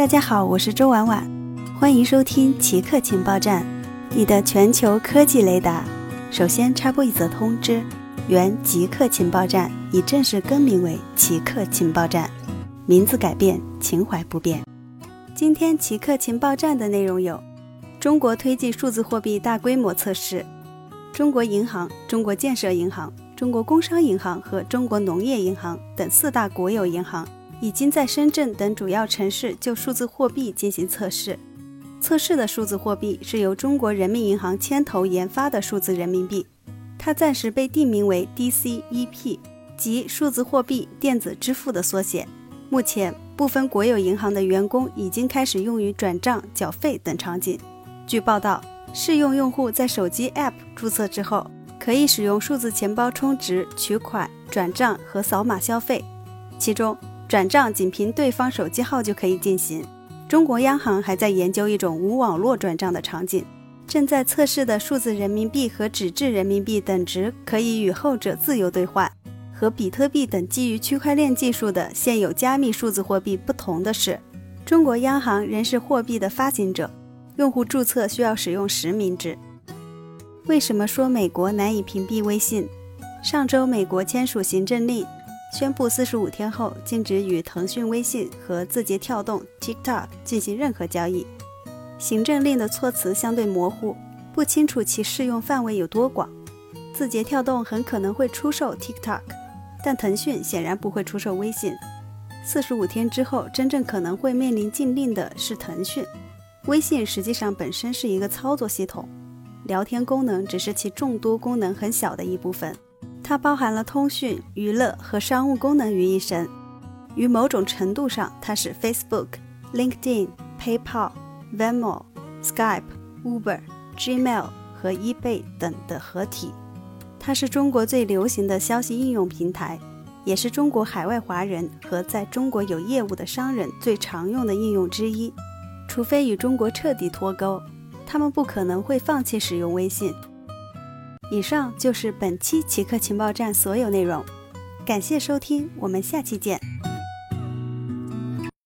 大家好，我是周婉婉，欢迎收听奇客情报站，你的全球科技雷达。首先插播一则通知：原极客情报站已正式更名为奇客情报站，名字改变，情怀不变。今天奇客情报站的内容有：中国推进数字货币大规模测试，中国银行、中国建设银行、中国工商银行和中国农业银行等四大国有银行。已经在深圳等主要城市就数字货币进行测试。测试的数字货币是由中国人民银行牵头研发的数字人民币，它暂时被定名为 DCEP，即数字货币电子支付的缩写。目前，部分国有银行的员工已经开始用于转账、缴费等场景。据报道，试用用户在手机 App 注册之后，可以使用数字钱包充值、取款、转账和扫码消费，其中。转账仅凭对方手机号就可以进行。中国央行还在研究一种无网络转账的场景，正在测试的数字人民币和纸质人民币等值可以与后者自由兑换。和比特币等基于区块链技术的现有加密数字货币不同的是，中国央行仍是货币的发行者，用户注册需要使用实名制。为什么说美国难以屏蔽微信？上周美国签署行政令。宣布四十五天后禁止与腾讯微信和字节跳动 TikTok 进行任何交易。行政令的措辞相对模糊，不清楚其适用范围有多广。字节跳动很可能会出售 TikTok，但腾讯显然不会出售微信。四十五天之后，真正可能会面临禁令的是腾讯。微信实际上本身是一个操作系统，聊天功能只是其众多功能很小的一部分。它包含了通讯、娱乐和商务功能于一身。于某种程度上，它是 Facebook、LinkedIn、PayPal、Venmo、Skype、Uber、Gmail 和 eBay 等的合体。它是中国最流行的消息应用平台，也是中国海外华人和在中国有业务的商人最常用的应用之一。除非与中国彻底脱钩，他们不可能会放弃使用微信。以上就是本期奇客情报站所有内容，感谢收听，我们下期见。